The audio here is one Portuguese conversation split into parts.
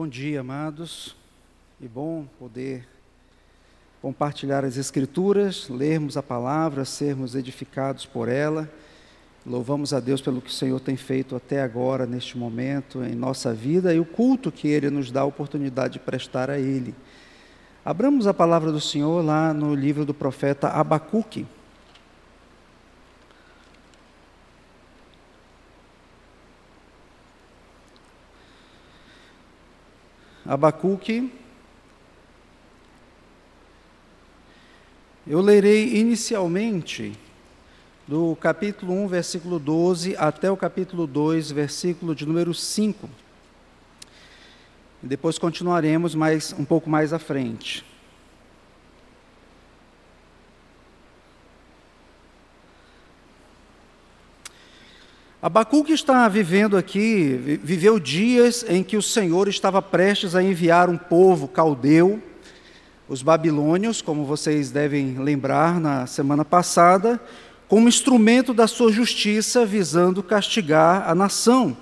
Bom dia, amados. E bom poder compartilhar as Escrituras, lermos a palavra, sermos edificados por ela. Louvamos a Deus pelo que o Senhor tem feito até agora, neste momento, em nossa vida e o culto que Ele nos dá a oportunidade de prestar a Ele. Abramos a palavra do Senhor lá no livro do profeta Abacuque. Abacuque. Eu lerei inicialmente do capítulo 1, versículo 12, até o capítulo 2, versículo de número 5. Depois continuaremos mais um pouco mais à frente. Abacuque está vivendo aqui, viveu dias em que o Senhor estava prestes a enviar um povo caldeu, os babilônios, como vocês devem lembrar na semana passada, como instrumento da sua justiça, visando castigar a nação.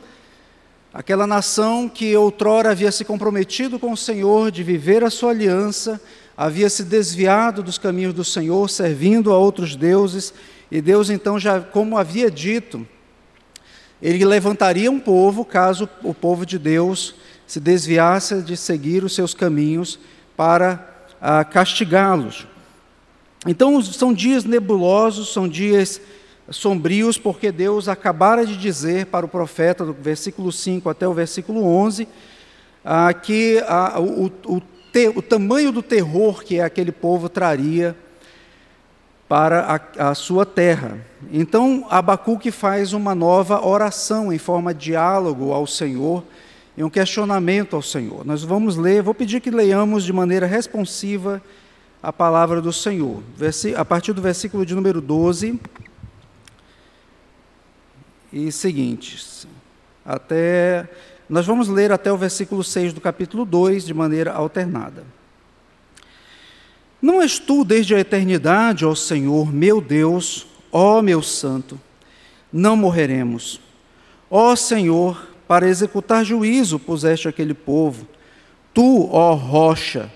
Aquela nação que outrora havia se comprometido com o Senhor de viver a sua aliança, havia se desviado dos caminhos do Senhor, servindo a outros deuses, e Deus então já, como havia dito, ele levantaria um povo caso o povo de Deus se desviasse de seguir os seus caminhos para ah, castigá-los. Então, são dias nebulosos, são dias sombrios, porque Deus acabara de dizer para o profeta, do versículo 5 até o versículo 11, ah, que ah, o, o, te, o tamanho do terror que aquele povo traria para a, a, sua terra. Então, Abacuque faz uma nova oração em forma de diálogo ao Senhor e um questionamento ao Senhor. Nós vamos ler, vou pedir que leiamos de maneira responsiva a palavra do Senhor. A partir do versículo de número 12 e seguintes. Até nós vamos ler até o versículo 6 do capítulo 2 de maneira alternada. Não és tu desde a eternidade, ó Senhor, meu Deus, ó meu santo, não morreremos. Ó Senhor, para executar juízo puseste aquele povo. Tu, ó rocha,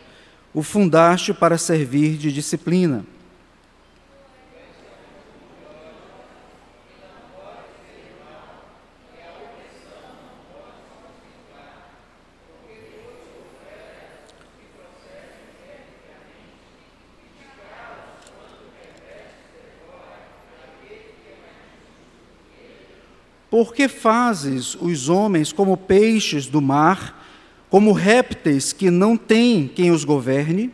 o fundaste para servir de disciplina. Por que fazes os homens como peixes do mar, como répteis que não têm quem os governe?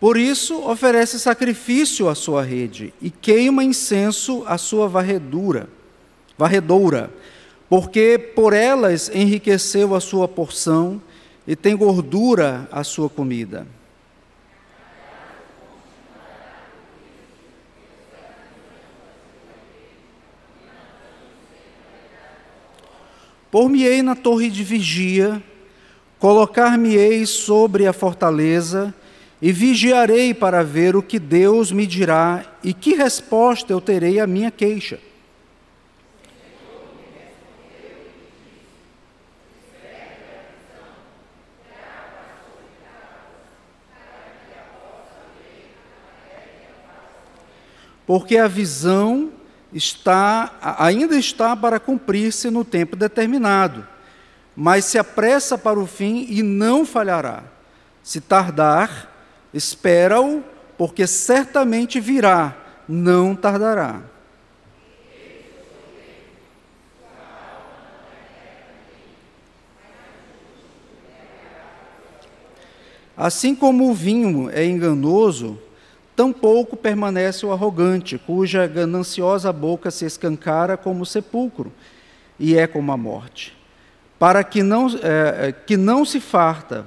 Por isso, oferece sacrifício à sua rede e queima incenso à sua varredura varredoura, porque por elas enriqueceu a sua porção e tem gordura a sua comida. Por-me-ei na torre de vigia, colocar-me-ei sobre a fortaleza, e vigiarei para ver o que Deus me dirá e que resposta eu terei à minha queixa. Porque a visão está ainda está para cumprir-se no tempo determinado, mas se apressa para o fim e não falhará. Se tardar, espera-o, porque certamente virá, não tardará. Assim como o vinho é enganoso, Tampouco permanece o arrogante, cuja gananciosa boca se escancara como o sepulcro e é como a morte. Para que não, é, é, que não se farta,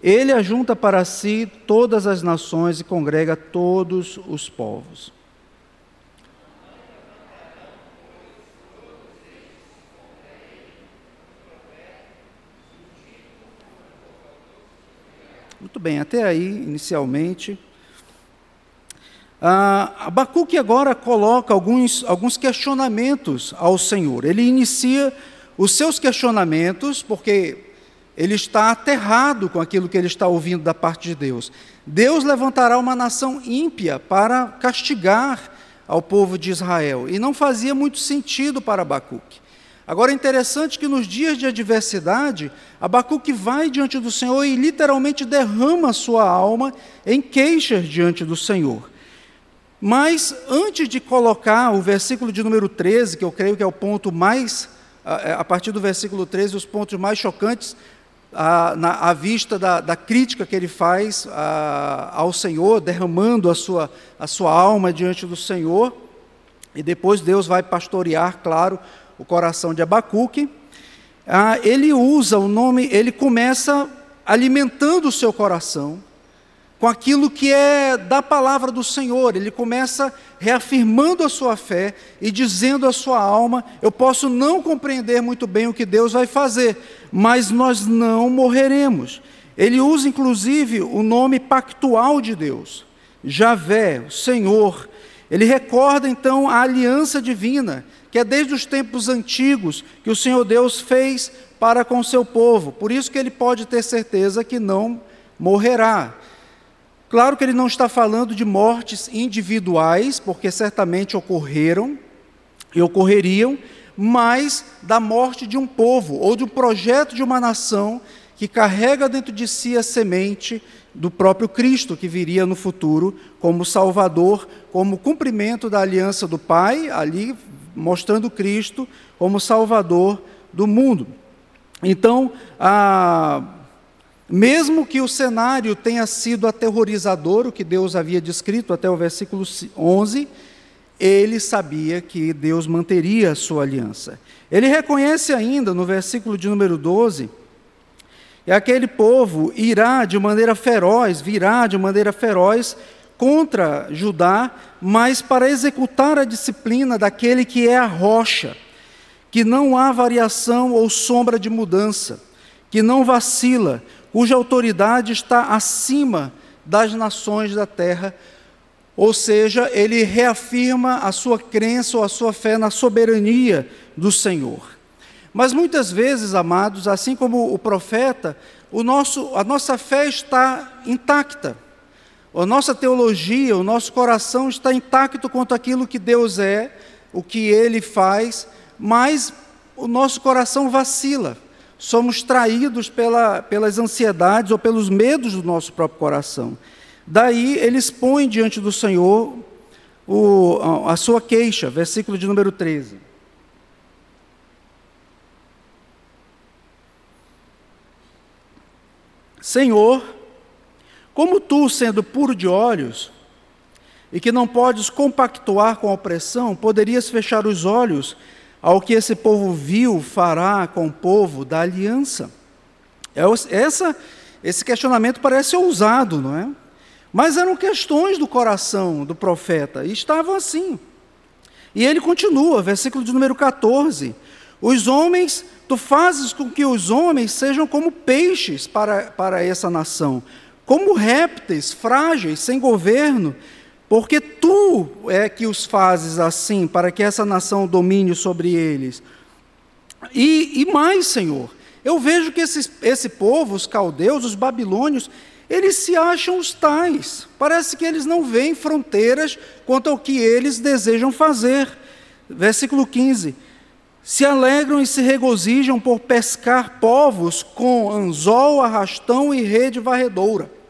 ele ajunta para si todas as nações e congrega todos os povos. Muito bem, até aí, inicialmente. Ah, Abacuque agora coloca alguns, alguns questionamentos ao Senhor. Ele inicia os seus questionamentos, porque ele está aterrado com aquilo que ele está ouvindo da parte de Deus. Deus levantará uma nação ímpia para castigar ao povo de Israel. E não fazia muito sentido para Abacuque. Agora é interessante que nos dias de adversidade, Abacuque vai diante do Senhor e literalmente derrama sua alma em queixas diante do Senhor. Mas antes de colocar o versículo de número 13, que eu creio que é o ponto mais, a partir do versículo 13, os pontos mais chocantes, à, na, à vista da, da, crítica que ele faz ao Senhor, derramando a sua, a sua alma diante do Senhor, e depois Deus vai pastorear, claro, o coração de Abacuque. Ah, ele usa o nome, ele começa alimentando o seu coração, com aquilo que é da palavra do Senhor. Ele começa reafirmando a sua fé e dizendo à sua alma: Eu posso não compreender muito bem o que Deus vai fazer, mas nós não morreremos. Ele usa inclusive o nome pactual de Deus, Javé, Senhor. Ele recorda então a aliança divina, que é desde os tempos antigos que o Senhor Deus fez para com o seu povo. Por isso que ele pode ter certeza que não morrerá. Claro que ele não está falando de mortes individuais, porque certamente ocorreram e ocorreriam, mas da morte de um povo ou de um projeto de uma nação que carrega dentro de si a semente do próprio Cristo que viria no futuro como Salvador, como cumprimento da aliança do Pai, ali mostrando Cristo como Salvador do mundo. Então, a mesmo que o cenário tenha sido aterrorizador, o que Deus havia descrito até o versículo 11, ele sabia que Deus manteria a sua aliança. Ele reconhece ainda no versículo de número 12, e aquele povo irá de maneira feroz, virá de maneira feroz contra Judá, mas para executar a disciplina daquele que é a rocha, que não há variação ou sombra de mudança, que não vacila, cuja autoridade está acima das nações da terra, ou seja, ele reafirma a sua crença ou a sua fé na soberania do Senhor. Mas muitas vezes, amados, assim como o profeta, o nosso, a nossa fé está intacta. A nossa teologia, o nosso coração está intacto quanto aquilo que Deus é, o que Ele faz, mas o nosso coração vacila somos traídos pela, pelas ansiedades ou pelos medos do nosso próprio coração. Daí eles põem diante do Senhor o, a sua queixa, versículo de número 13. Senhor, como tu, sendo puro de olhos, e que não podes compactuar com a opressão, poderias fechar os olhos ao que esse povo viu fará com o povo da aliança. É essa, esse questionamento parece ousado, não é? Mas eram questões do coração do profeta, e estavam assim. E ele continua, versículo de número 14: Os homens, tu fazes com que os homens sejam como peixes para, para essa nação, como répteis frágeis, sem governo, porque tu é que os fazes assim, para que essa nação domine sobre eles. E, e mais, Senhor, eu vejo que esse, esse povo, os caldeus, os babilônios, eles se acham os tais. Parece que eles não veem fronteiras quanto ao que eles desejam fazer. Versículo 15: Se alegram e se regozijam por pescar povos com anzol, arrastão e rede varredoura.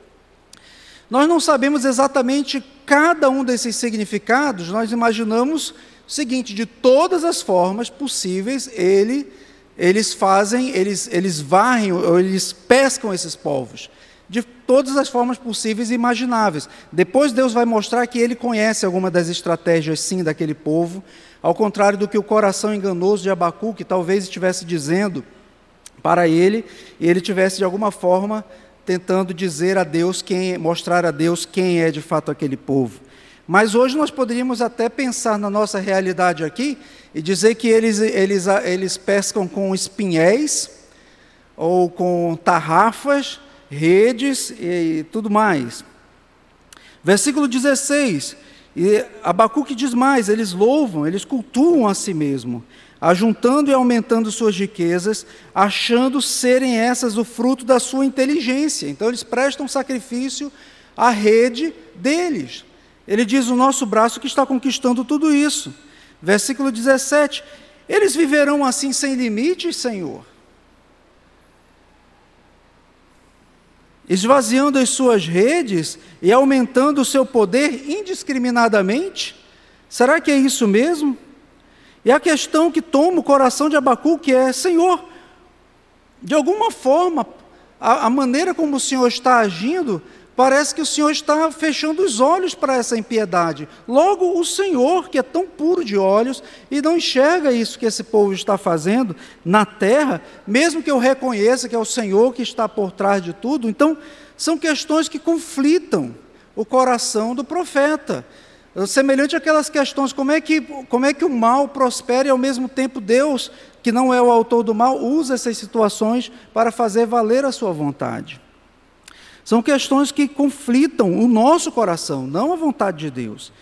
Nós não sabemos exatamente cada um desses significados, nós imaginamos o seguinte: de todas as formas possíveis, ele, eles fazem, eles, eles varrem ou eles pescam esses povos. De todas as formas possíveis e imagináveis. Depois Deus vai mostrar que ele conhece alguma das estratégias, sim, daquele povo, ao contrário do que o coração enganoso de Abacu, que talvez estivesse dizendo para ele, e ele tivesse de alguma forma tentando dizer a Deus quem, mostrar a Deus quem é de fato aquele povo. Mas hoje nós poderíamos até pensar na nossa realidade aqui e dizer que eles, eles, eles pescam com espinhéis ou com tarrafas, redes e tudo mais. Versículo 16, e Abacuque diz mais: eles louvam, eles cultuam a si mesmo, ajuntando e aumentando suas riquezas, achando serem essas o fruto da sua inteligência. Então eles prestam sacrifício à rede deles. Ele diz: o nosso braço que está conquistando tudo isso. Versículo 17: Eles viverão assim sem limites, Senhor. esvaziando as suas redes e aumentando o seu poder indiscriminadamente? Será que é isso mesmo? E a questão que toma o coração de Abacuque é: Senhor, de alguma forma, a, a maneira como o Senhor está agindo Parece que o Senhor está fechando os olhos para essa impiedade. Logo, o Senhor, que é tão puro de olhos e não enxerga isso que esse povo está fazendo na terra, mesmo que eu reconheça que é o Senhor que está por trás de tudo, então são questões que conflitam o coração do profeta. Semelhante àquelas questões, como é que, como é que o mal prospera e ao mesmo tempo Deus, que não é o autor do mal, usa essas situações para fazer valer a sua vontade. São questões que conflitam o nosso coração, não a vontade de Deus.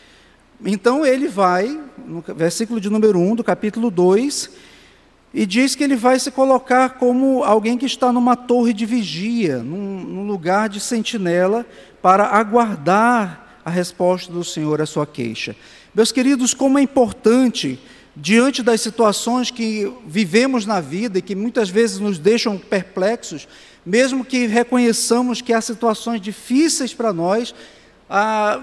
Então ele vai, no versículo de número 1 do capítulo 2, e diz que ele vai se colocar como alguém que está numa torre de vigia, num, num lugar de sentinela, para aguardar a resposta do Senhor à sua queixa. Meus queridos, como é importante, diante das situações que vivemos na vida e que muitas vezes nos deixam perplexos, mesmo que reconheçamos que há situações difíceis para nós, ah,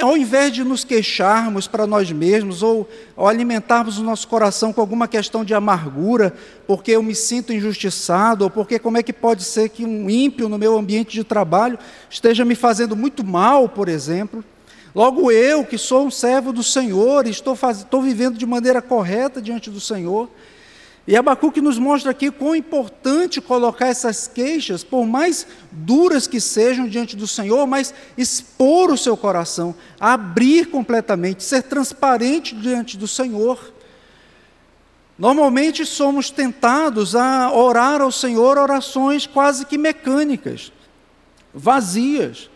ao invés de nos queixarmos para nós mesmos ou, ou, alimentarmos o nosso coração com alguma questão de amargura, porque eu me sinto injustiçado, ou porque como é que pode ser que um ímpio no meu ambiente de trabalho esteja me fazendo muito mal, por exemplo. Logo eu, que sou um servo do Senhor, estou, faz, estou vivendo de maneira correta diante do Senhor, e Abacuque nos mostra aqui quão importante colocar essas queixas, por mais duras que sejam diante do Senhor, mas expor o seu coração, abrir completamente, ser transparente diante do Senhor. Normalmente somos tentados a orar ao Senhor orações quase que mecânicas, vazias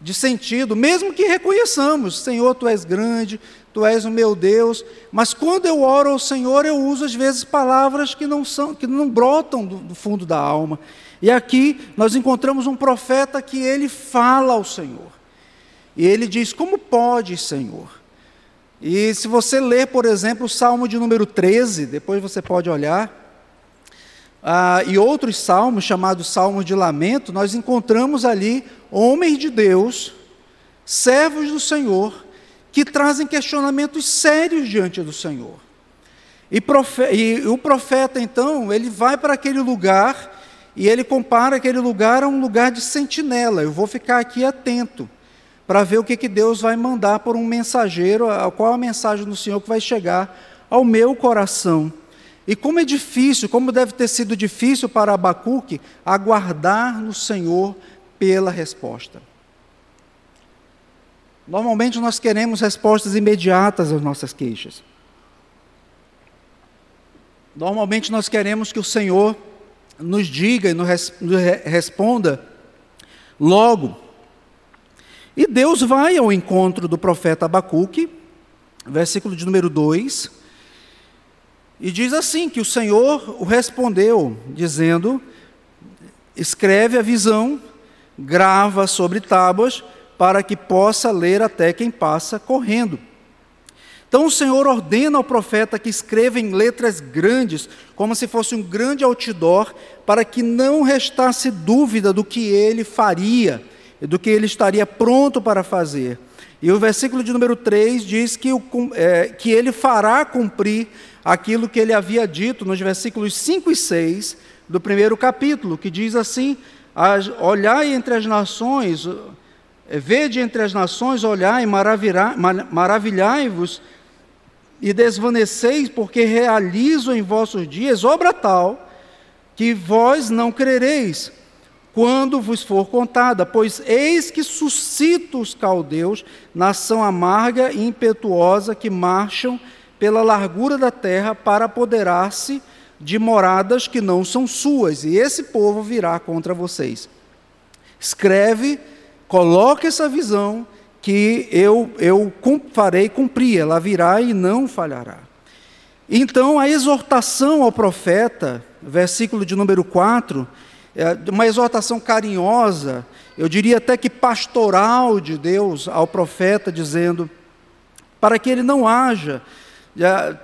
de sentido, mesmo que reconheçamos, Senhor, tu és grande, tu és o meu Deus, mas quando eu oro ao Senhor, eu uso às vezes palavras que não são, que não brotam do, do fundo da alma. E aqui nós encontramos um profeta que ele fala ao Senhor. E ele diz: "Como pode, Senhor?" E se você ler, por exemplo, o Salmo de número 13, depois você pode olhar, ah, e outros salmos, chamados Salmos de Lamento, nós encontramos ali homens de Deus, servos do Senhor, que trazem questionamentos sérios diante do Senhor. E, e, o profeta, então, ele vai para aquele lugar e ele compara aquele lugar a um lugar de sentinela. Eu vou ficar aqui atento para ver o que, que Deus vai mandar por um mensageiro, qual a mensagem do Senhor que vai chegar ao meu coração. E como é difícil, como deve ter sido difícil para Abacuque aguardar no Senhor pela resposta. Normalmente nós queremos respostas imediatas às nossas queixas. Normalmente nós queremos que o Senhor nos diga e nos responda logo. E Deus vai ao encontro do profeta Abacuque, versículo de número 2, e diz assim: que o Senhor o respondeu, dizendo: escreve a visão, grava sobre tábuas, para que possa ler até quem passa correndo. Então o Senhor ordena ao profeta que escreva em letras grandes, como se fosse um grande outdoor, para que não restasse dúvida do que ele faria, do que ele estaria pronto para fazer. E o versículo de número 3 diz que, o, é, que ele fará cumprir aquilo que ele havia dito nos versículos 5 e 6 do primeiro capítulo, que diz assim: Olhai entre as nações, Vede entre as nações, olhai, maravilhai-vos e desvaneceis, porque realizo em vossos dias obra tal que vós não crereis, quando vos for contada, pois eis que suscito os caldeus, nação amarga e impetuosa, que marcham pela largura da terra para apoderar-se de moradas que não são suas, e esse povo virá contra vocês. Escreve, coloque essa visão que eu, eu farei cumprir, ela virá e não falhará. Então, a exortação ao profeta, versículo de número 4, é uma exortação carinhosa, eu diria até que pastoral de Deus ao profeta, dizendo: para que ele não haja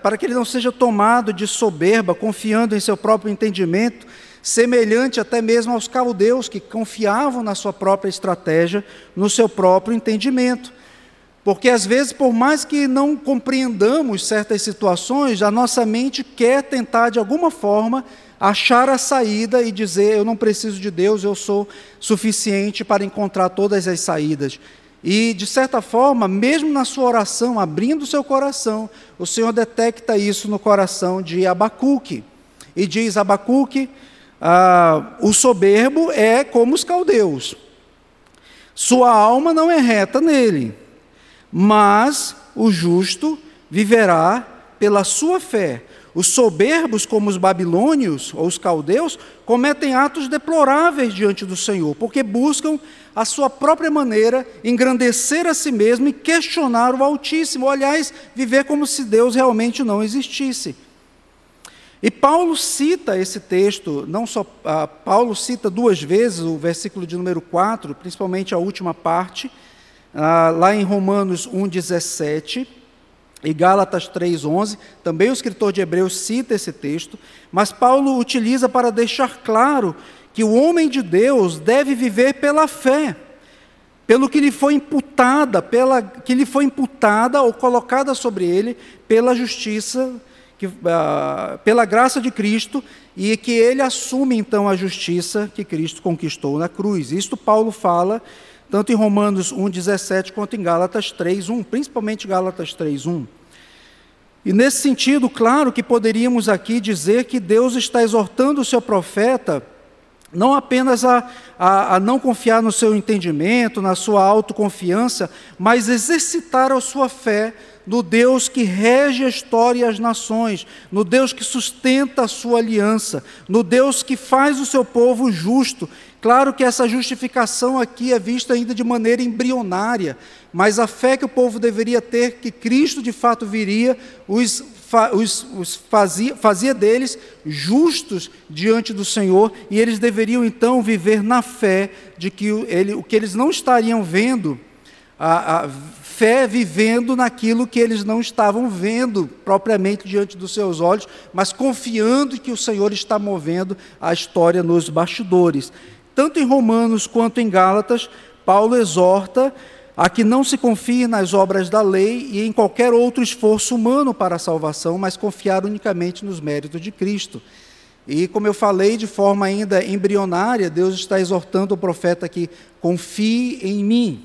para que ele não seja tomado de soberba, confiando em seu próprio entendimento, semelhante até mesmo aos caldeus que confiavam na sua própria estratégia, no seu próprio entendimento. Porque às vezes, por mais que não compreendamos certas situações, a nossa mente quer tentar de alguma forma achar a saída e dizer: eu não preciso de Deus, eu sou suficiente para encontrar todas as saídas. E, de certa forma, mesmo na sua oração, abrindo seu coração, o Senhor detecta isso no coração de Abacuque. E diz: Abacuque, ah, o soberbo é como os caldeus, sua alma não é reta nele, mas o justo viverá pela sua fé. Os soberbos, como os babilônios ou os caldeus, cometem atos deploráveis diante do Senhor, porque buscam a sua própria maneira engrandecer a si mesmo e questionar o Altíssimo, aliás, viver como se Deus realmente não existisse. E Paulo cita esse texto, não só uh, Paulo cita duas vezes o versículo de número 4, principalmente a última parte, uh, lá em Romanos 1,17 e Gálatas 3:11, também o escritor de Hebreus cita esse texto, mas Paulo utiliza para deixar claro que o homem de Deus deve viver pela fé, pelo que lhe foi imputada, pela que lhe foi imputada ou colocada sobre ele pela justiça, que, uh, pela graça de Cristo, e que ele assume então a justiça que Cristo conquistou na cruz. Isto Paulo fala tanto em Romanos 1,17 quanto em Gálatas 3,1, principalmente Gálatas 3,1. E nesse sentido, claro que poderíamos aqui dizer que Deus está exortando o seu profeta não apenas a, a, a, não confiar no seu entendimento, na sua autoconfiança, mas exercitar a sua fé no Deus que rege a história e as nações, no Deus que sustenta a sua aliança, no Deus que faz o seu povo justo. Claro que essa justificação aqui é vista ainda de maneira embrionária, mas a fé que o povo deveria ter que Cristo de fato viria, os, os, os fazia, fazia deles justos diante do Senhor, e eles deveriam então viver na fé de que ele, o que eles não estariam vendo, a, a fé vivendo naquilo que eles não estavam vendo propriamente diante dos seus olhos, mas confiando que o Senhor está movendo a história nos bastidores. Tanto em Romanos quanto em Gálatas, Paulo exorta a que não se confie nas obras da lei e em qualquer outro esforço humano para a salvação, mas confiar unicamente nos méritos de Cristo. E como eu falei de forma ainda embrionária, Deus está exortando o profeta que confie em mim.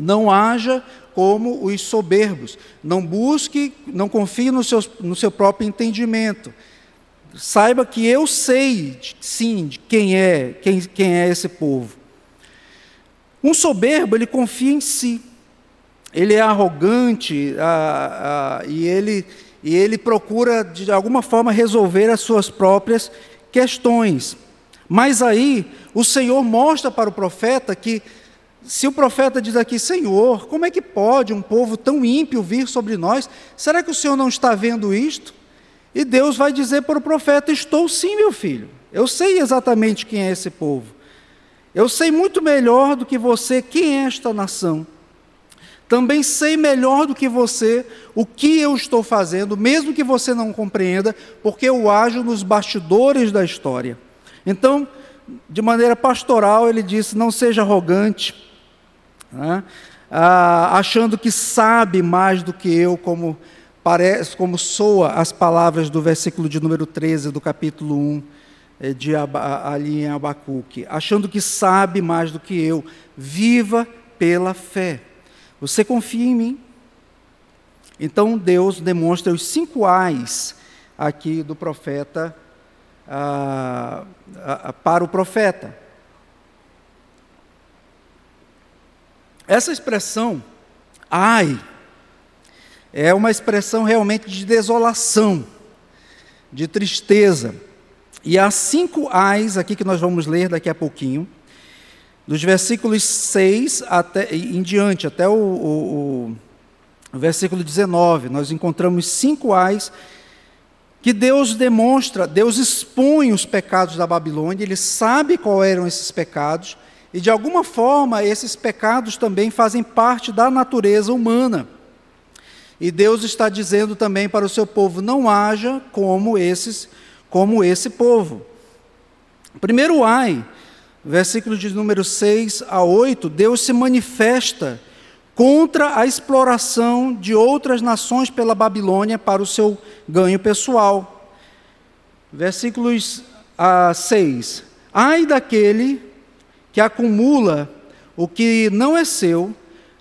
Não haja como os soberbos. Não busque, não confie no seu, no seu próprio entendimento. Saiba que eu sei, sim, de quem é, quem, quem é esse povo. Um soberbo, ele confia em si. Ele é arrogante a, a, e, ele, e ele procura, de alguma forma, resolver as suas próprias questões. Mas aí, o Senhor mostra para o profeta que se o profeta diz aqui, Senhor, como é que pode um povo tão ímpio vir sobre nós? Será que o Senhor não está vendo isto? E Deus vai dizer para o profeta: Estou sim, meu filho. Eu sei exatamente quem é esse povo. Eu sei muito melhor do que você quem é esta nação. Também sei melhor do que você o que eu estou fazendo, mesmo que você não compreenda, porque eu ajo nos bastidores da história. Então, de maneira pastoral, ele disse: não seja arrogante, né? ah, achando que sabe mais do que eu, como parece, como soa as palavras do versículo de número 13 do capítulo 1 eh, de ali em Abacuque, achando que sabe mais do que eu. Viva pela fé. Você confia em mim? Então Deus demonstra os cinco ais aqui do profeta ah, para o profeta. Essa expressão, ai, é uma expressão realmente de desolação. de tristeza. E há cinco ais aqui que nós vamos ler daqui a pouquinho, dos versículos 6 até, em diante, até o, o, o versículo 19, nós encontramos cinco ais que Deus demonstra, Deus expõe os pecados da Babilônia, ele sabe quais eram esses pecados, e de alguma forma esses pecados também fazem parte da natureza humana. E Deus está dizendo também para o seu povo: não haja como esses, como esse povo. Primeiro ai, versículo de número 6 a 8, Deus se manifesta contra a exploração de outras nações pela Babilônia para o seu ganho pessoal. Versículos a 6. Ai daquele que acumula o que não é seu,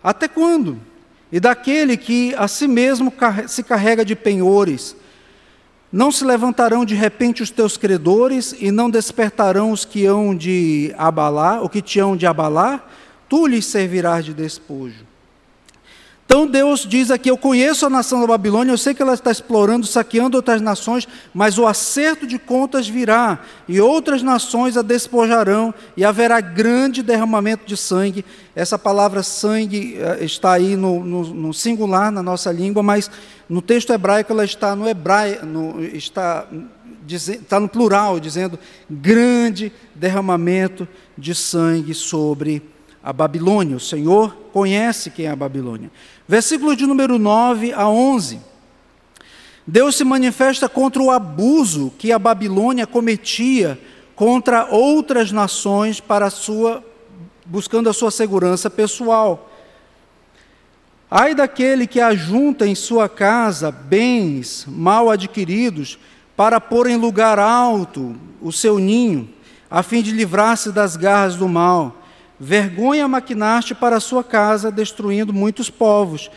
até quando? E daquele que a si mesmo se carrega de penhores. Não se levantarão de repente os teus credores e não despertarão os que hão de abalar, o que te hão de abalar, tu lhes servirás de despojo. Então Deus diz aqui: Eu conheço a nação da Babilônia, eu sei que ela está explorando, saqueando outras nações, mas o acerto de contas virá, e outras nações a despojarão, e haverá grande derramamento de sangue. Essa palavra sangue eh, está aí no, no, no singular na nossa língua, mas no texto hebraico ela está no hebraico, no, está, está no plural, dizendo grande derramamento de sangue sobre a Babilônia. O Senhor conhece quem é a Babilônia. Versículo de número 9 a 11. Deus se manifesta contra o abuso que a Babilônia cometia contra outras nações para sua buscando a sua segurança pessoal. Ai daquele que ajunta em sua casa bens mal adquiridos para pôr em lugar alto o seu ninho, a fim de livrar-se das garras do mal. Vergonha maquinaste para a sua casa, destruindo muitos povos.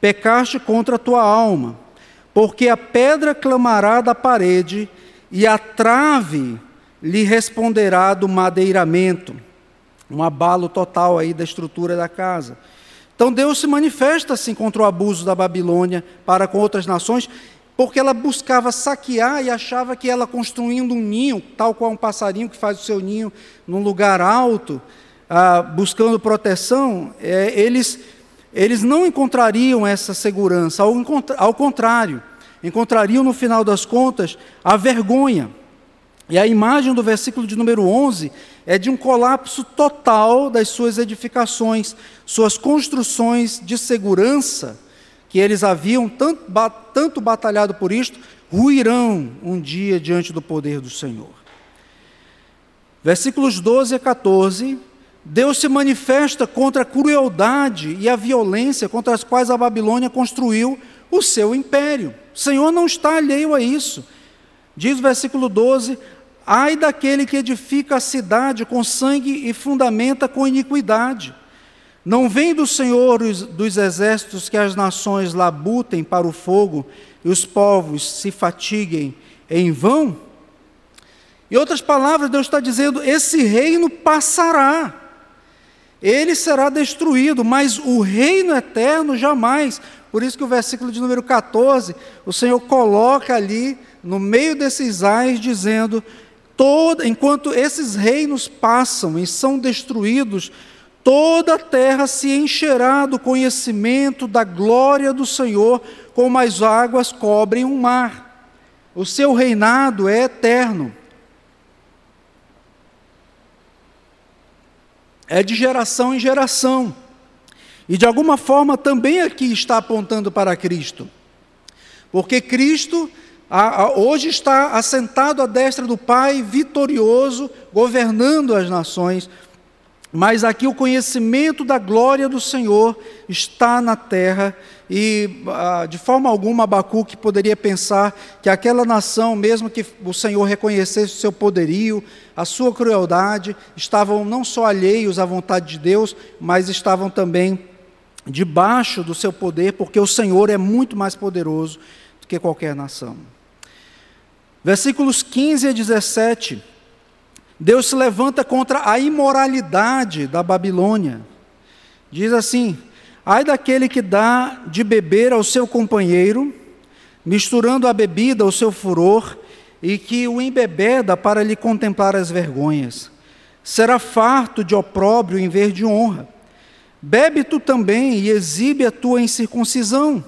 Pecaste contra a tua alma, porque a pedra clamará da parede e a trave lhe responderá do madeiramento. Um abalo total aí da estrutura da casa. Então Deus se manifesta assim contra o abuso da Babilônia para com outras nações, porque ela buscava saquear e achava que ela construindo um ninho, tal qual um passarinho que faz o seu ninho num lugar alto, ah, buscando proteção, é, eles, eles não encontrariam essa segurança, ao, ao contrário, encontrariam no final das contas a vergonha. E a imagem do versículo de número 11 é de um colapso total das suas edificações, suas construções de segurança, que eles haviam tanto, tanto batalhado por isto, ruirão um dia diante do poder do Senhor. Versículos 12 a 14 Deus se manifesta contra a crueldade e a violência contra as quais a Babilônia construiu o seu império. O Senhor não está alheio a isso. Diz o versículo 12: Ai daquele que edifica a cidade com sangue e fundamenta com iniquidade. Não vem do Senhor dos exércitos que as nações labutem para o fogo e os povos se fatiguem em vão? Em outras palavras, Deus está dizendo: esse reino passará ele será destruído, mas o reino eterno jamais. Por isso que o versículo de número 14, o Senhor coloca ali no meio desses ais dizendo: enquanto esses reinos passam e são destruídos, toda a terra se encherá do conhecimento da glória do Senhor, como as águas cobrem o mar. O seu reinado é eterno. É de geração em geração. E de alguma forma também aqui está apontando para Cristo. Porque Cristo a, a, hoje está assentado à destra do Pai, vitorioso, governando as nações. Mas aqui o conhecimento da glória do Senhor está na terra e ah, de forma alguma Abacuque poderia pensar que aquela nação, mesmo que o Senhor reconhecesse o seu poderio, a sua crueldade, estavam não só alheios à vontade de Deus, mas estavam também debaixo do seu poder, porque o Senhor é muito mais poderoso do que qualquer nação. Versículos 15 a 17. Deus se levanta contra a imoralidade da Babilônia. Diz assim: Ai daquele que dá de beber ao seu companheiro, misturando a bebida ao seu furor, e que o embebeda para lhe contemplar as vergonhas. Será farto de opróbrio em vez de honra. Bebe tu também e exibe a tua incircuncisão.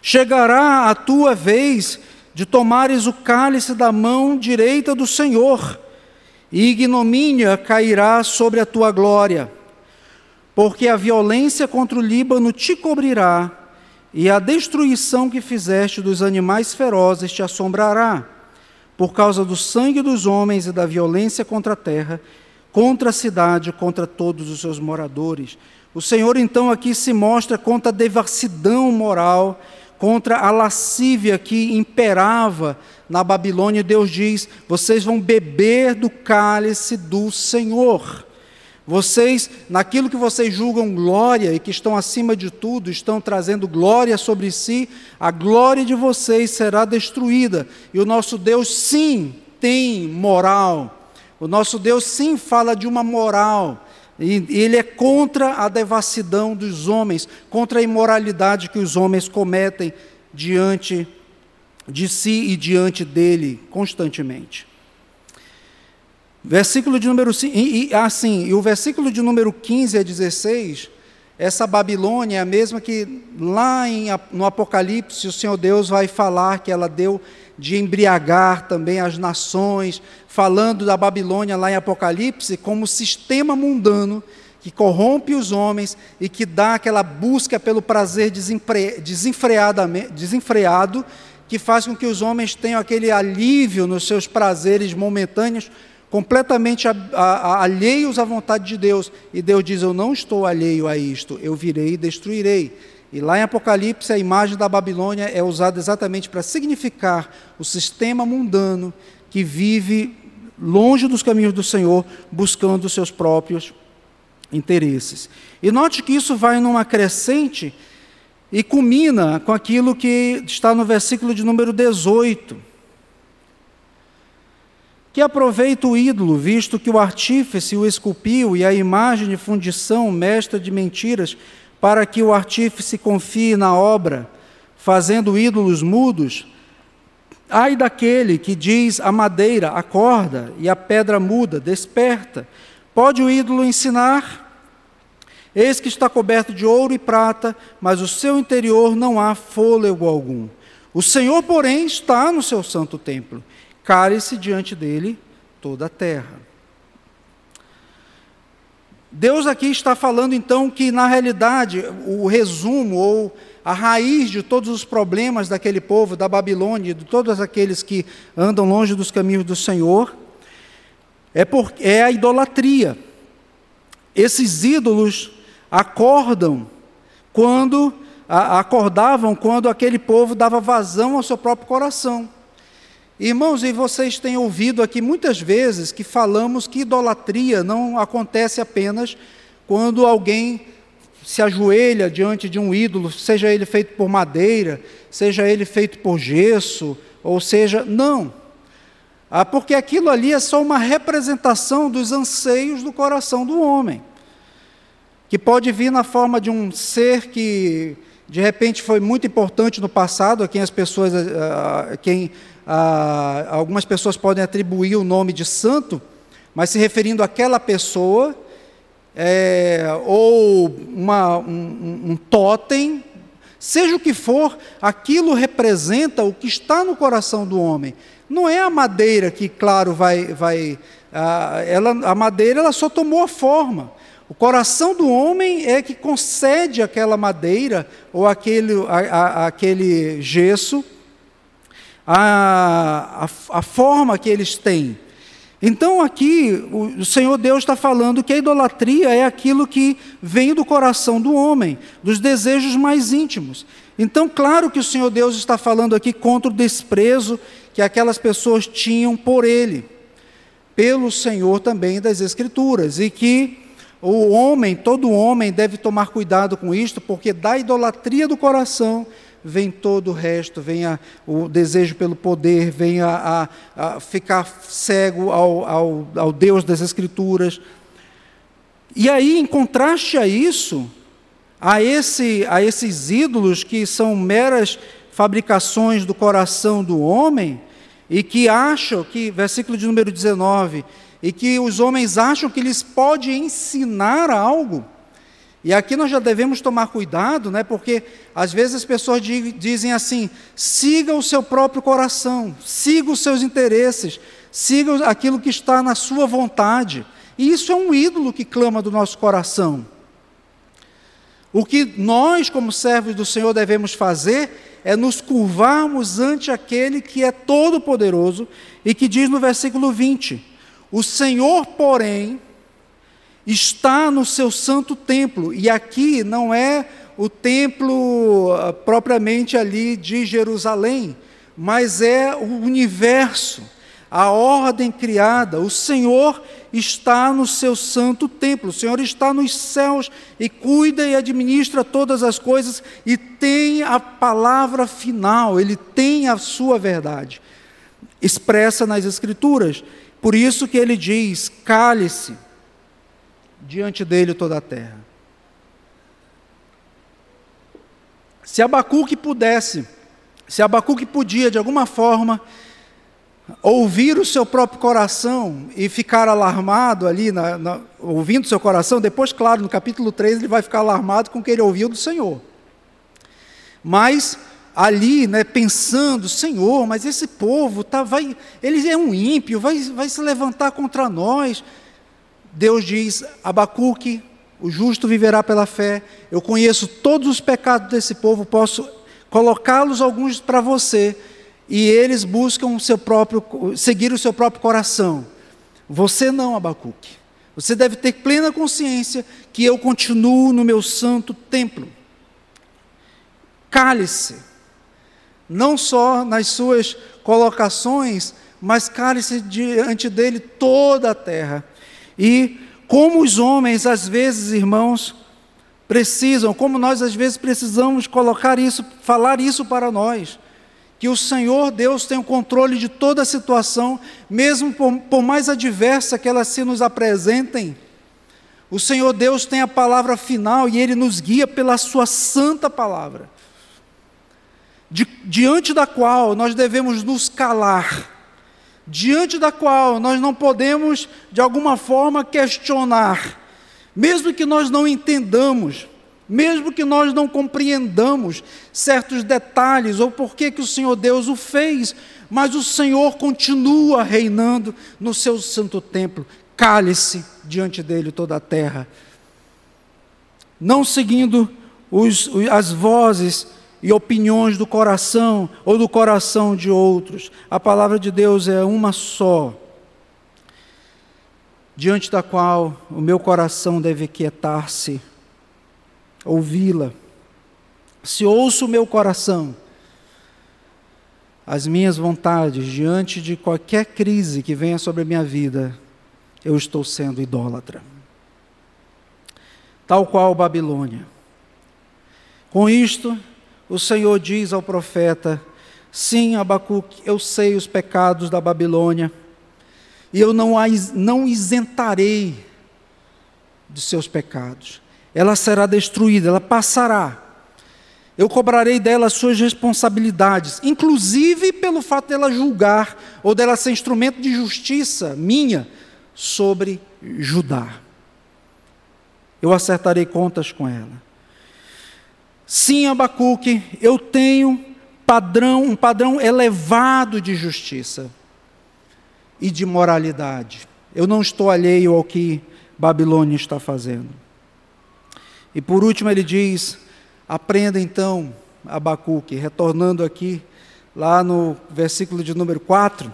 Chegará a tua vez de tomares o cálice da mão direita do Senhor, e ignomínia cairá sobre a tua glória, porque a violência contra o Líbano te cobrirá, e a destruição que fizeste dos animais ferozes te assombrará, por causa do sangue dos homens e da violência contra a terra, contra a cidade, contra todos os seus moradores. O Senhor então aqui se mostra contra a devassidão moral contra a lascívia que imperava na Babilônia, Deus diz: vocês vão beber do cálice do Senhor. Vocês, naquilo que vocês julgam glória e que estão acima de tudo, estão trazendo glória sobre si, a glória de vocês será destruída. E o nosso Deus, sim, tem moral. O nosso Deus, sim, fala de uma moral e ele é contra a devassidão dos homens, contra a imoralidade que os homens cometem diante de si e diante dele constantemente. Versículo de número 5, e, e, assim, e o versículo de número 15 a 16, essa Babilônia é a mesma que lá em, no Apocalipse o Senhor Deus vai falar que ela deu de embriagar também as nações, falando da Babilônia lá em Apocalipse como sistema mundano que corrompe os homens e que dá aquela busca pelo prazer desenfreado, que faz com que os homens tenham aquele alívio nos seus prazeres momentâneos, completamente alheios à vontade de Deus. E Deus diz: Eu não estou alheio a isto, eu virei e destruirei. E lá em Apocalipse, a imagem da Babilônia é usada exatamente para significar o sistema mundano que vive longe dos caminhos do Senhor, buscando os seus próprios interesses. E note que isso vai numa crescente e culmina com aquilo que está no versículo de número 18. Que aproveita o ídolo, visto que o artífice o esculpiu e a imagem de fundição, mestra de mentiras, para que o artífice confie na obra, fazendo ídolos mudos, ai daquele que diz a madeira, acorda, e a pedra muda, desperta. Pode o ídolo ensinar? Eis que está coberto de ouro e prata, mas o seu interior não há fôlego algum. O Senhor, porém, está no seu santo templo. Cale-se diante dele toda a terra. Deus aqui está falando então que, na realidade, o resumo ou a raiz de todos os problemas daquele povo, da Babilônia, de todos aqueles que andam longe dos caminhos do Senhor, é, por, é a idolatria. Esses ídolos acordam quando a, acordavam quando aquele povo dava vazão ao seu próprio coração. Irmãos, e vocês têm ouvido aqui muitas vezes que falamos que idolatria não acontece apenas quando alguém se ajoelha diante de um ídolo, seja ele feito por madeira, seja ele feito por gesso, ou seja, não. Ah, porque aquilo ali é só uma representação dos anseios do coração do homem, que pode vir na forma de um ser que de repente foi muito importante no passado, a quem as pessoas, a quem ah, algumas pessoas podem atribuir o nome de santo, mas se referindo àquela pessoa, é, ou uma, um, um totem, seja o que for, aquilo representa o que está no coração do homem. Não é a madeira que, claro, vai. vai ah, ela, a madeira ela só tomou a forma. O coração do homem é que concede aquela madeira ou aquele, a, a, aquele gesso a, a, forma que eles têm. Então aqui o, o Senhor Deus está falando que a idolatria é aquilo que vem do coração do homem, dos desejos mais íntimos. Então, claro que o Senhor Deus está falando aqui contra o desprezo que aquelas pessoas tinham por Ele, pelo Senhor também das Escrituras, e que o homem, todo homem, deve tomar cuidado com isto, porque da idolatria do coração vem todo o resto, vem a, o desejo pelo poder, vem a, a, a ficar cego ao, ao, ao Deus das Escrituras. E aí, em contraste a isso, a, esse, a esses ídolos que são meras fabricações do coração do homem, e que acham que, versículo de número 19, e que os homens acham que lhes pode ensinar algo. E aqui nós já devemos tomar cuidado, né? Porque às vezes as pessoas dizem assim: siga o seu próprio coração, siga os seus interesses, siga aquilo que está na sua vontade. E isso é um ídolo que clama do nosso coração. O que nós, como servos do Senhor, devemos fazer é nos curvarmos ante aquele que é todo-poderoso e que diz no versículo 20: O Senhor, porém, está no seu santo templo, e aqui não é o templo ah, propriamente ali de Jerusalém, mas é o universo, a ordem criada. O Senhor está no seu santo templo, o Senhor está nos céus e cuida e administra todas as coisas e tem a palavra final, ele tem a sua verdade expressa nas Escrituras. Por isso que ele diz: cale-se diante dele toda a terra. Se Abacuque pudesse, se Abacuque podia de alguma forma ouvir o seu próprio coração e ficar alarmado ali, na, na, ouvindo o seu coração, depois, claro, no capítulo 3 ele vai ficar alarmado com o que ele ouviu do Senhor. Mas ali, né, pensando, Senhor, mas esse povo tá, vai, ele é um ímpio, vai, vai se levantar contra nós, Deus diz: Abacuque, o justo viverá pela fé. Eu conheço todos os pecados desse povo, posso colocá-los alguns para você, e eles buscam o seu próprio, seguir o seu próprio coração. Você não, Abacuque. Você deve ter plena consciência que eu continuo no meu santo templo. Cale-se, não só nas suas colocações, mas cale-se diante dele toda a terra. E como os homens, às vezes, irmãos, precisam, como nós às vezes precisamos colocar isso, falar isso para nós, que o Senhor Deus tem o controle de toda a situação, mesmo por, por mais adversa que elas se nos apresentem. O Senhor Deus tem a palavra final e Ele nos guia pela Sua santa palavra, di, diante da qual nós devemos nos calar diante da qual nós não podemos, de alguma forma, questionar, mesmo que nós não entendamos, mesmo que nós não compreendamos certos detalhes ou por que, que o Senhor Deus o fez, mas o Senhor continua reinando no seu santo templo. Cale-se diante dele toda a terra. Não seguindo os, as vozes e opiniões do coração ou do coração de outros. A palavra de Deus é uma só, diante da qual o meu coração deve quietar-se, ouvi-la. Se ouço o meu coração, as minhas vontades, diante de qualquer crise que venha sobre a minha vida, eu estou sendo idólatra. Tal qual Babilônia. Com isto, o Senhor diz ao profeta: Sim, Abacuque, eu sei os pecados da Babilônia, e eu não, a, não isentarei de seus pecados. Ela será destruída, ela passará. Eu cobrarei dela as suas responsabilidades, inclusive pelo fato dela julgar ou dela ser instrumento de justiça minha sobre Judá. Eu acertarei contas com ela. Sim, Abacuque, eu tenho padrão, um padrão elevado de justiça e de moralidade. Eu não estou alheio ao que Babilônia está fazendo. E por último ele diz: aprenda então, Abacuque, retornando aqui, lá no versículo de número 4.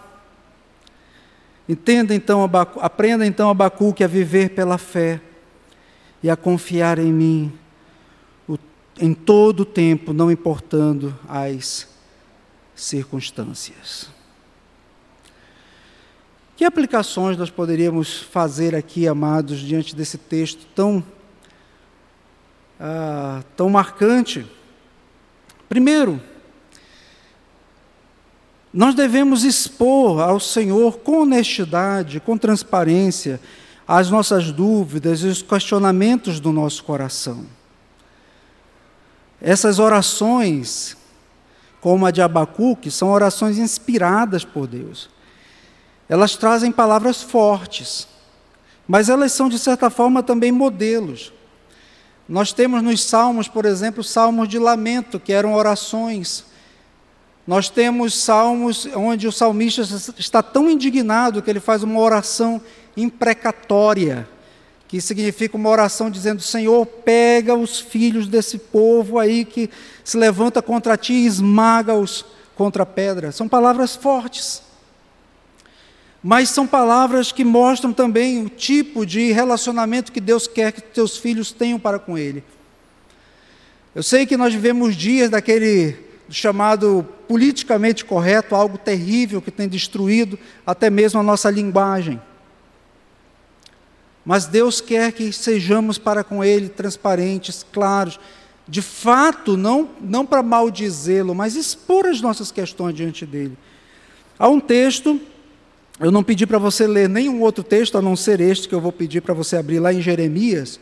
Entenda então, Abacu, aprenda então, Abacuque, a viver pela fé e a confiar em mim em todo o tempo, não importando as circunstâncias. Que aplicações nós poderíamos fazer aqui, amados, diante desse texto tão, ah, tão marcante? Primeiro, nós devemos expor ao Senhor com honestidade, com transparência, as nossas dúvidas e os questionamentos do nosso coração. Essas orações como a de Abacuque, são orações inspiradas por Deus. Elas trazem palavras fortes, mas elas são, de certa forma, também modelos. Nós temos nos salmos, por exemplo, salmos de lamento, que eram orações. Nós temos salmos onde o salmista está tão indignado que ele faz uma oração imprecatória, que significa uma oração dizendo: Senhor, pega os filhos desse povo aí que se levanta contra ti e esmaga-os contra a pedra. São palavras fortes. Mas são palavras que mostram também o tipo de relacionamento que Deus quer que teus filhos tenham para com Ele. Eu sei que nós vivemos dias daquele chamado politicamente correto, algo terrível que tem destruído até mesmo a nossa linguagem. Mas Deus quer que sejamos para com Ele transparentes, claros, de fato, não, não para maldizê-lo, mas expor as nossas questões diante dele. Há um texto eu não pedi para você ler nenhum outro texto a não ser este que eu vou pedir para você abrir lá em Jeremias,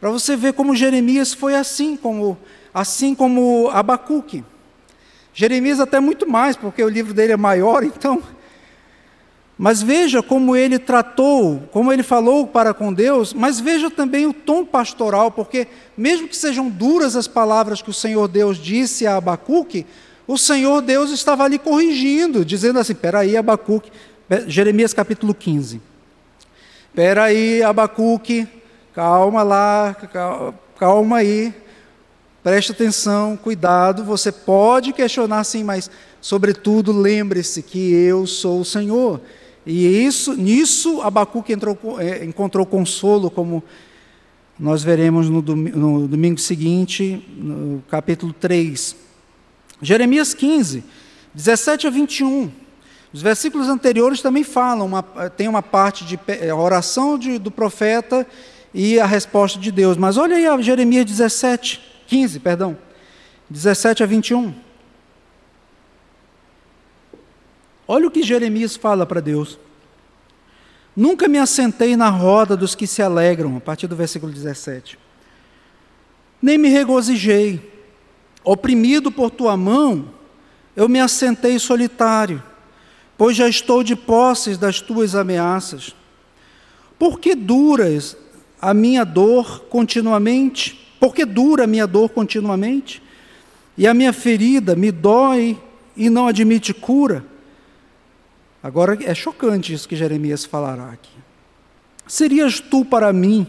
para você ver como Jeremias foi assim, como assim como Abacuque. Jeremias até muito mais, porque o livro dele é maior, então. Mas veja como ele tratou, como ele falou para com Deus, mas veja também o tom pastoral, porque mesmo que sejam duras as palavras que o Senhor Deus disse a Abacuque, o Senhor Deus estava ali corrigindo, dizendo assim: peraí, Abacuque, Jeremias capítulo 15. Espera aí, Abacuque, calma lá, calma aí, preste atenção, cuidado, você pode questionar sim, mas sobretudo lembre-se que eu sou o Senhor. E isso, nisso Abacuque entrou, é, encontrou consolo, como nós veremos no domingo, no domingo seguinte, no capítulo 3. Jeremias 15, 17 a 21. Os versículos anteriores também falam, uma, tem uma parte de a oração de, do profeta e a resposta de Deus. Mas olha aí Jeremias 17, 15, perdão. 17 a 21. Olha o que Jeremias fala para Deus. Nunca me assentei na roda dos que se alegram, a partir do versículo 17. Nem me regozijei. Oprimido por tua mão, eu me assentei solitário pois já estou de posses das tuas ameaças. Por que duras a minha dor continuamente? Por que dura a minha dor continuamente? E a minha ferida me dói e não admite cura? Agora é chocante isso que Jeremias falará aqui. Serias tu para mim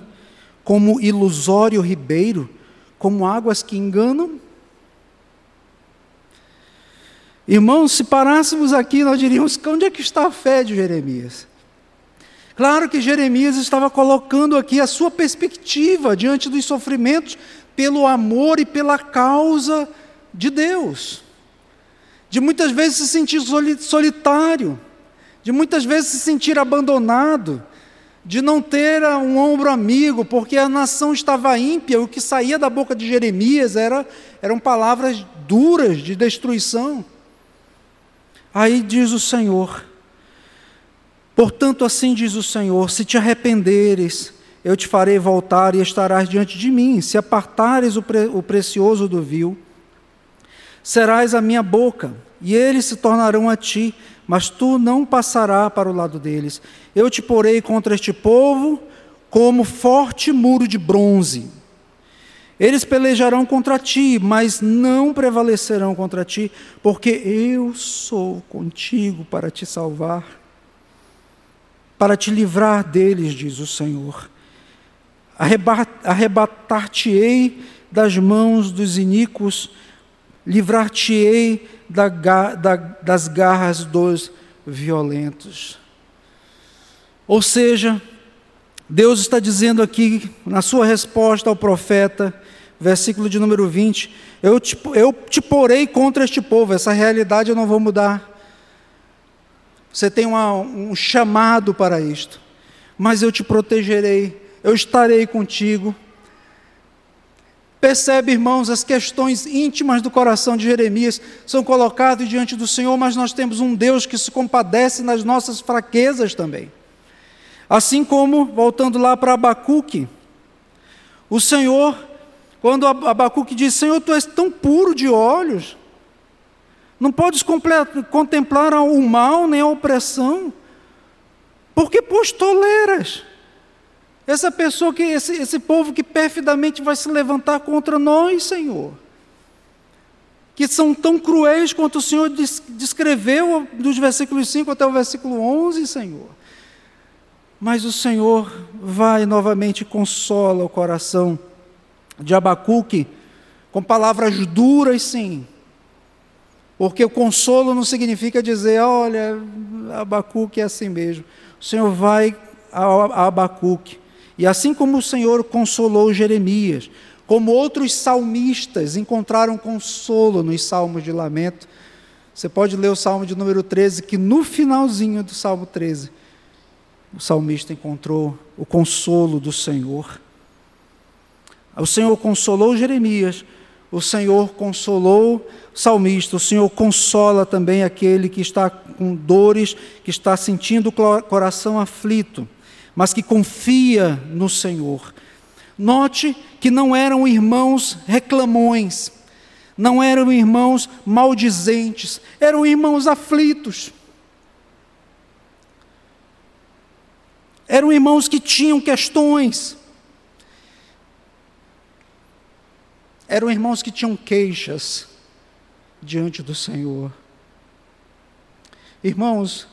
como ilusório ribeiro, como águas que enganam? Irmãos, se parássemos aqui, nós diríamos: onde é que está a fé de Jeremias? Claro que Jeremias estava colocando aqui a sua perspectiva diante dos sofrimentos pelo amor e pela causa de Deus. De muitas vezes se sentir solitário, de muitas vezes se sentir abandonado, de não ter um ombro amigo, porque a nação estava ímpia, o que saía da boca de Jeremias era, eram palavras duras de destruição. Aí diz o Senhor: Portanto, assim diz o Senhor: se te arrependeres, eu te farei voltar e estarás diante de mim. Se apartares o, pre o precioso do vil, serás a minha boca, e eles se tornarão a ti, mas tu não passarás para o lado deles. Eu te porei contra este povo como forte muro de bronze eles pelejarão contra ti, mas não prevalecerão contra ti, porque eu sou contigo para te salvar, para te livrar deles, diz o Senhor. Arrebatar-te-ei das mãos dos iníquos, livrar-te-ei da, da, das garras dos violentos. Ou seja, Deus está dizendo aqui, na sua resposta ao profeta, versículo de número 20: eu te, eu te porei contra este povo, essa realidade eu não vou mudar. Você tem uma, um chamado para isto, mas eu te protegerei, eu estarei contigo. Percebe, irmãos, as questões íntimas do coração de Jeremias são colocadas diante do Senhor, mas nós temos um Deus que se compadece nas nossas fraquezas também. Assim como, voltando lá para Abacuque, o Senhor quando Abacuque diz: Senhor, tu és tão puro de olhos, não podes contemplar o mal nem a opressão, porque pois toleras essa pessoa que esse, esse povo que perfidamente vai se levantar contra nós, Senhor. Que são tão cruéis quanto o Senhor descreveu dos versículos 5 até o versículo 11, Senhor. Mas o Senhor vai novamente consola o coração de Abacuque com palavras duras, sim. Porque o consolo não significa dizer, olha, Abacuque é assim mesmo. O Senhor vai a Abacuque. E assim como o Senhor consolou Jeremias, como outros salmistas encontraram consolo nos salmos de lamento, você pode ler o salmo de número 13, que no finalzinho do salmo 13, o salmista encontrou o consolo do Senhor. O Senhor consolou Jeremias, o Senhor consolou o salmista, o Senhor consola também aquele que está com dores, que está sentindo o coração aflito, mas que confia no Senhor. Note que não eram irmãos reclamões, não eram irmãos maldizentes, eram irmãos aflitos. Eram irmãos que tinham questões. Eram irmãos que tinham queixas diante do Senhor. Irmãos,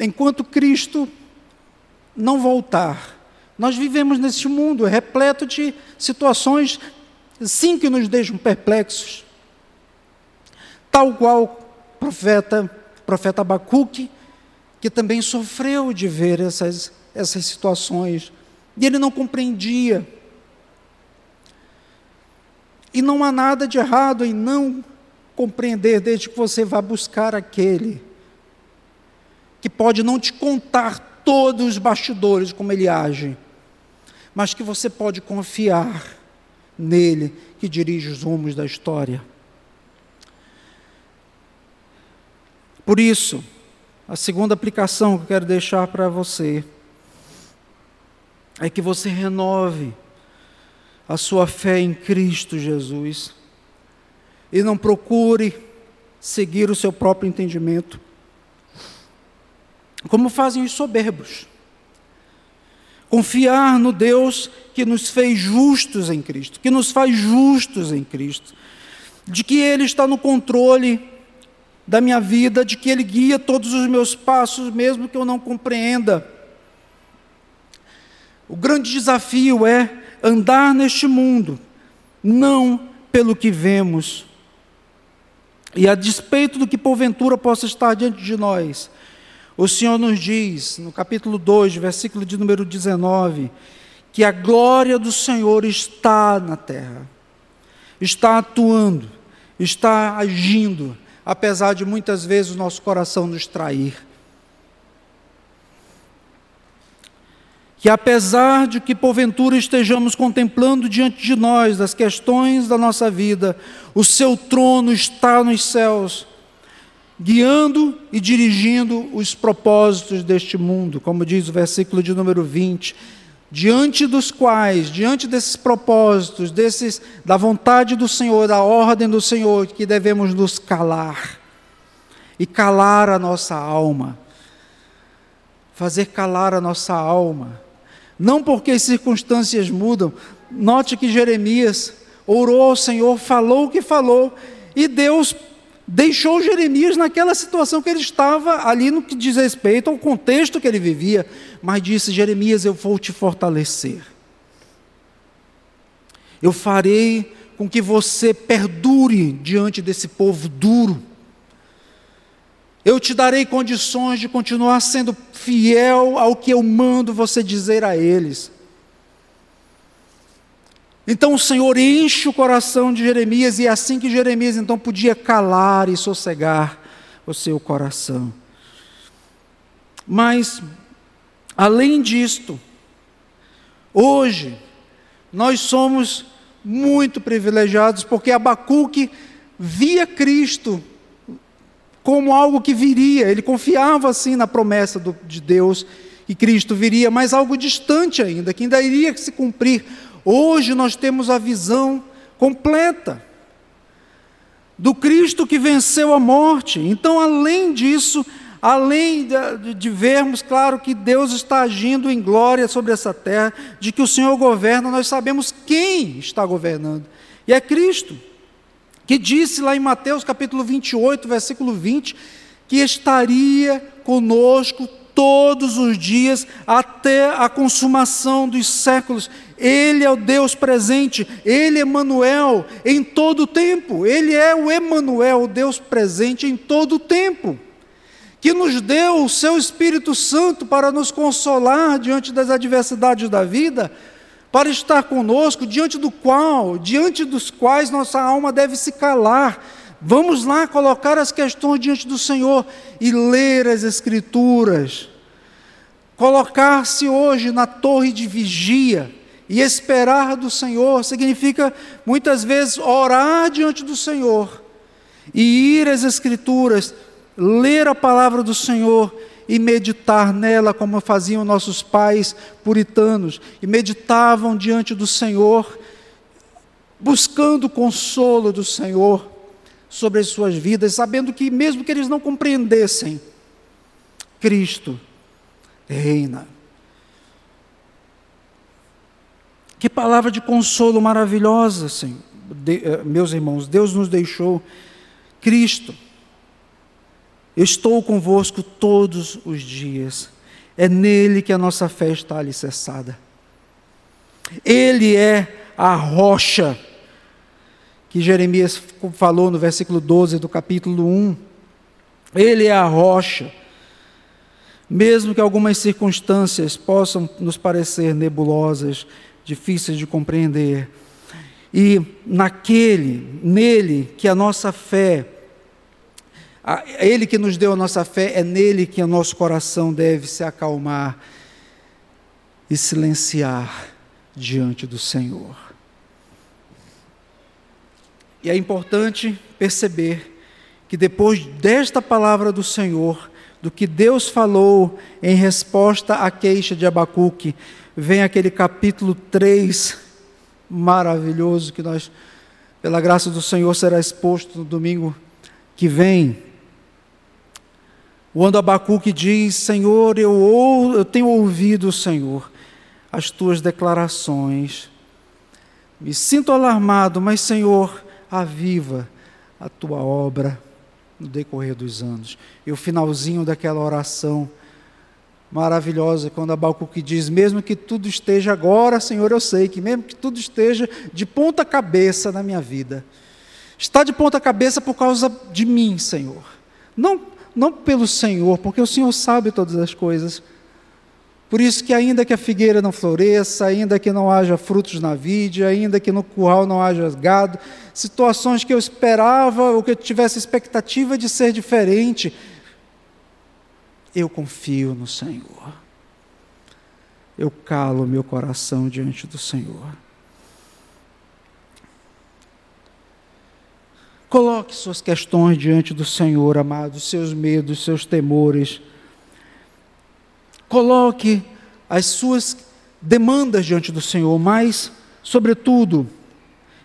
enquanto Cristo não voltar, nós vivemos neste mundo repleto de situações, sim, que nos deixam perplexos. Tal qual o profeta, profeta Abacuque, que também sofreu de ver essas, essas situações, e ele não compreendia. E não há nada de errado em não compreender, desde que você vá buscar aquele que pode não te contar todos os bastidores como ele age, mas que você pode confiar nele que dirige os rumos da história. Por isso, a segunda aplicação que eu quero deixar para você é que você renove a sua fé em Cristo Jesus e não procure seguir o seu próprio entendimento, como fazem os soberbos. Confiar no Deus que nos fez justos em Cristo, que nos faz justos em Cristo, de que Ele está no controle da minha vida, de que Ele guia todos os meus passos, mesmo que eu não compreenda. O grande desafio é andar neste mundo, não pelo que vemos, e a despeito do que porventura possa estar diante de nós. O Senhor nos diz, no capítulo 2, versículo de número 19, que a glória do Senhor está na terra, está atuando, está agindo, apesar de muitas vezes o nosso coração nos trair. Que apesar de que porventura estejamos contemplando diante de nós das questões da nossa vida, o seu trono está nos céus, guiando e dirigindo os propósitos deste mundo, como diz o versículo de número 20 diante dos quais, diante desses propósitos, desses da vontade do Senhor, da ordem do Senhor, que devemos nos calar e calar a nossa alma. Fazer calar a nossa alma. Não porque as circunstâncias mudam. Note que Jeremias orou ao Senhor, falou o que falou, e Deus deixou Jeremias naquela situação que ele estava ali no que diz respeito ao contexto que ele vivia, mas disse: Jeremias, eu vou te fortalecer. Eu farei com que você perdure diante desse povo duro. Eu te darei condições de continuar sendo fiel ao que eu mando você dizer a eles. Então o Senhor enche o coração de Jeremias, e é assim que Jeremias então podia calar e sossegar o seu coração. Mas, além disto, hoje, nós somos muito privilegiados, porque Abacuque via Cristo como algo que viria, ele confiava assim na promessa do, de Deus que Cristo viria, mas algo distante ainda, que ainda iria se cumprir Hoje nós temos a visão completa. do Cristo que venceu a morte. Então, além disso, além de, de, vermos, claro, que Deus está agindo em glória sobre essa terra, de que o Senhor governa, nós sabemos quem está governando, e é Cristo, que disse lá em Mateus capítulo 28, versículo 20, que estaria conosco todos os dias até a consumação dos séculos. Ele é o Deus presente, ele é Emanuel em todo o tempo. Ele é o Emanuel, o Deus presente em todo o tempo. Que nos deu o seu Espírito Santo para nos consolar diante das adversidades da vida, para estar conosco, diante do qual, diante dos quais nossa alma deve se calar. Vamos lá colocar as questões diante do Senhor e ler as Escrituras. Colocar-se hoje na torre de vigia e esperar do Senhor significa muitas vezes orar diante do Senhor e ir às Escrituras, ler a palavra do Senhor e meditar nela, como faziam nossos pais puritanos, e meditavam diante do Senhor, buscando o consolo do Senhor sobre as suas vidas, sabendo que, mesmo que eles não compreendessem, Cristo reina. Que palavra de consolo maravilhosa, Senhor. De, uh, meus irmãos, Deus nos deixou Cristo. Eu estou convosco todos os dias. É nele que a nossa fé está alicerçada. Ele é a rocha que Jeremias falou no versículo 12 do capítulo 1. Ele é a rocha. Mesmo que algumas circunstâncias possam nos parecer nebulosas, difíceis de compreender. E naquele, nele, que a nossa fé, a, ele que nos deu a nossa fé, é nele que o nosso coração deve se acalmar e silenciar diante do Senhor. E é importante perceber que depois desta palavra do Senhor, do que Deus falou em resposta à queixa de Abacuque, vem aquele capítulo 3 maravilhoso que nós, pela graça do Senhor, será exposto no domingo que vem. Quando Abacuque diz: Senhor, eu, ou, eu tenho ouvido, Senhor, as tuas declarações. Me sinto alarmado, mas, Senhor, aviva a tua obra no decorrer dos anos. E o finalzinho daquela oração maravilhosa, quando Abacuque diz: Mesmo que tudo esteja agora, Senhor, eu sei que mesmo que tudo esteja de ponta cabeça na minha vida, está de ponta cabeça por causa de mim, Senhor. Não, não pelo Senhor, porque o Senhor sabe todas as coisas. Por isso que ainda que a figueira não floresça, ainda que não haja frutos na vide, ainda que no curral não haja gado, situações que eu esperava ou que eu tivesse expectativa de ser diferente, eu confio no Senhor. Eu calo meu coração diante do Senhor. Coloque suas questões diante do Senhor, amado, seus medos, seus temores. Coloque as suas demandas diante do Senhor, mas, sobretudo,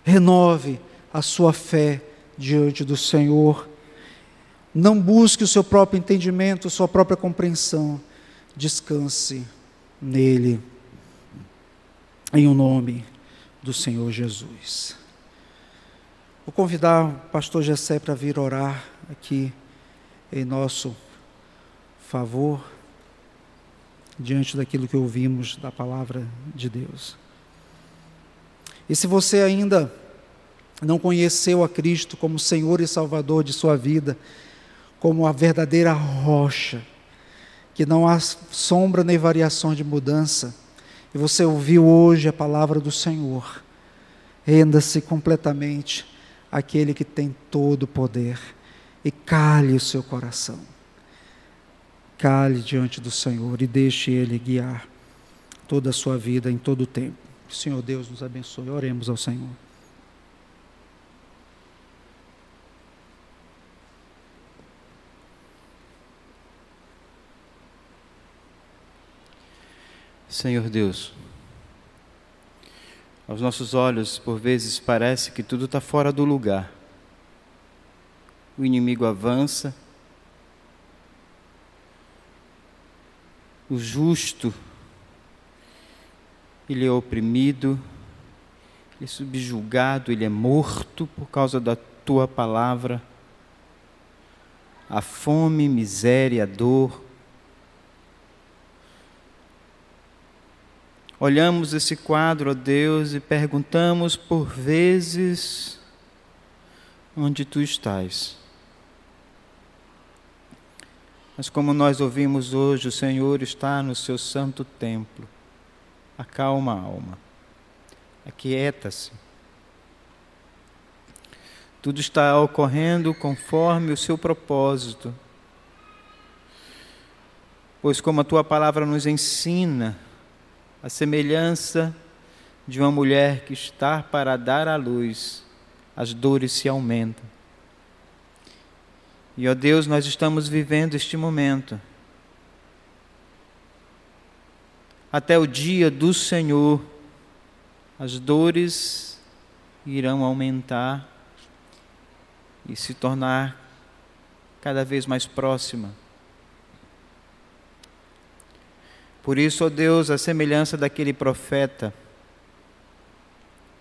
renove a sua fé diante do Senhor não busque o seu próprio entendimento, sua própria compreensão. Descanse nele, em o um nome do Senhor Jesus. Vou convidar o pastor Jessé para vir orar aqui em nosso favor, diante daquilo que ouvimos da palavra de Deus. E se você ainda não conheceu a Cristo como Senhor e Salvador de sua vida, como a verdadeira rocha, que não há sombra nem variação de mudança. E você ouviu hoje a palavra do Senhor. Renda-se completamente àquele que tem todo o poder e cale o seu coração. Cale diante do Senhor e deixe Ele guiar toda a sua vida em todo o tempo. Senhor Deus nos abençoe. Oremos ao Senhor. Senhor Deus, aos nossos olhos, por vezes, parece que tudo está fora do lugar. o inimigo avança, o justo, ele é oprimido, ele é subjugado, ele é morto por causa da tua palavra. A fome, miséria, dor. Olhamos esse quadro, ó Deus, e perguntamos por vezes onde tu estás. Mas como nós ouvimos hoje, o Senhor está no seu santo templo. Acalma a alma. Aquieta-se. Tudo está ocorrendo conforme o seu propósito. Pois, como a tua palavra nos ensina, a semelhança de uma mulher que está para dar à luz, as dores se aumentam. E, ó Deus, nós estamos vivendo este momento. Até o dia do Senhor, as dores irão aumentar e se tornar cada vez mais próxima. Por isso, ó Deus, a semelhança daquele profeta,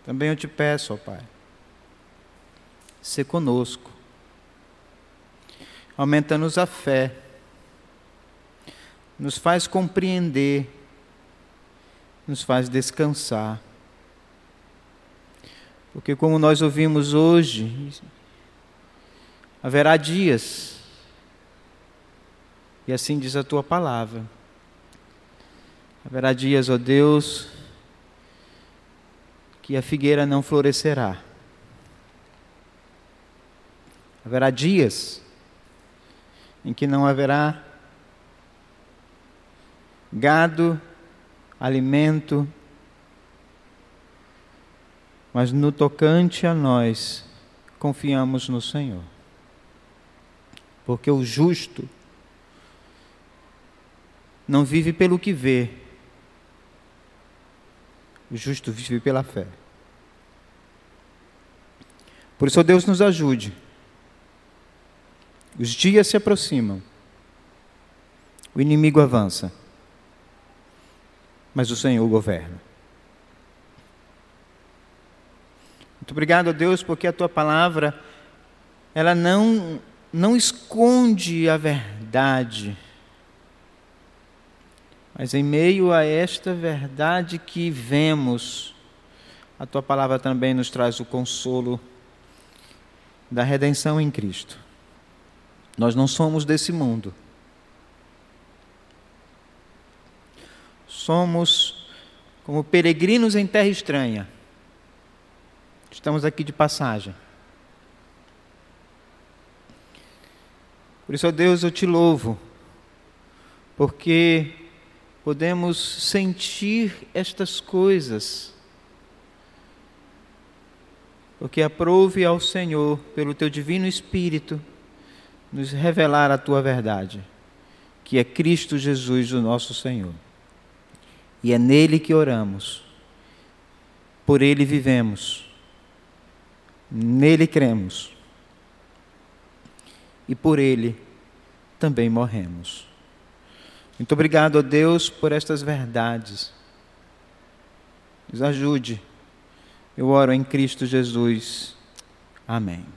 também eu te peço, ó Pai, ser conosco aumenta-nos a fé, nos faz compreender, nos faz descansar. Porque, como nós ouvimos hoje, haverá dias, e assim diz a tua palavra, haverá dias, ó Deus, que a figueira não florescerá. Haverá dias em que não haverá gado, alimento, mas no tocante a nós, confiamos no Senhor. Porque o justo não vive pelo que vê, o justo vive pela fé. Por isso, Deus nos ajude os dias se aproximam. O inimigo avança. Mas o Senhor governa. Muito obrigado Deus porque a tua palavra ela não não esconde a verdade. Mas em meio a esta verdade que vemos, a tua palavra também nos traz o consolo da redenção em Cristo. Nós não somos desse mundo. Somos como peregrinos em terra estranha. Estamos aqui de passagem. Por isso, ó Deus, eu te louvo, porque podemos sentir estas coisas. Porque aprove ao Senhor, pelo teu divino Espírito, nos revelar a tua verdade, que é Cristo Jesus, o nosso Senhor. E é nele que oramos, por ele vivemos, nele cremos, e por ele também morremos. Muito obrigado a Deus por estas verdades. Nos ajude. Eu oro em Cristo Jesus. Amém.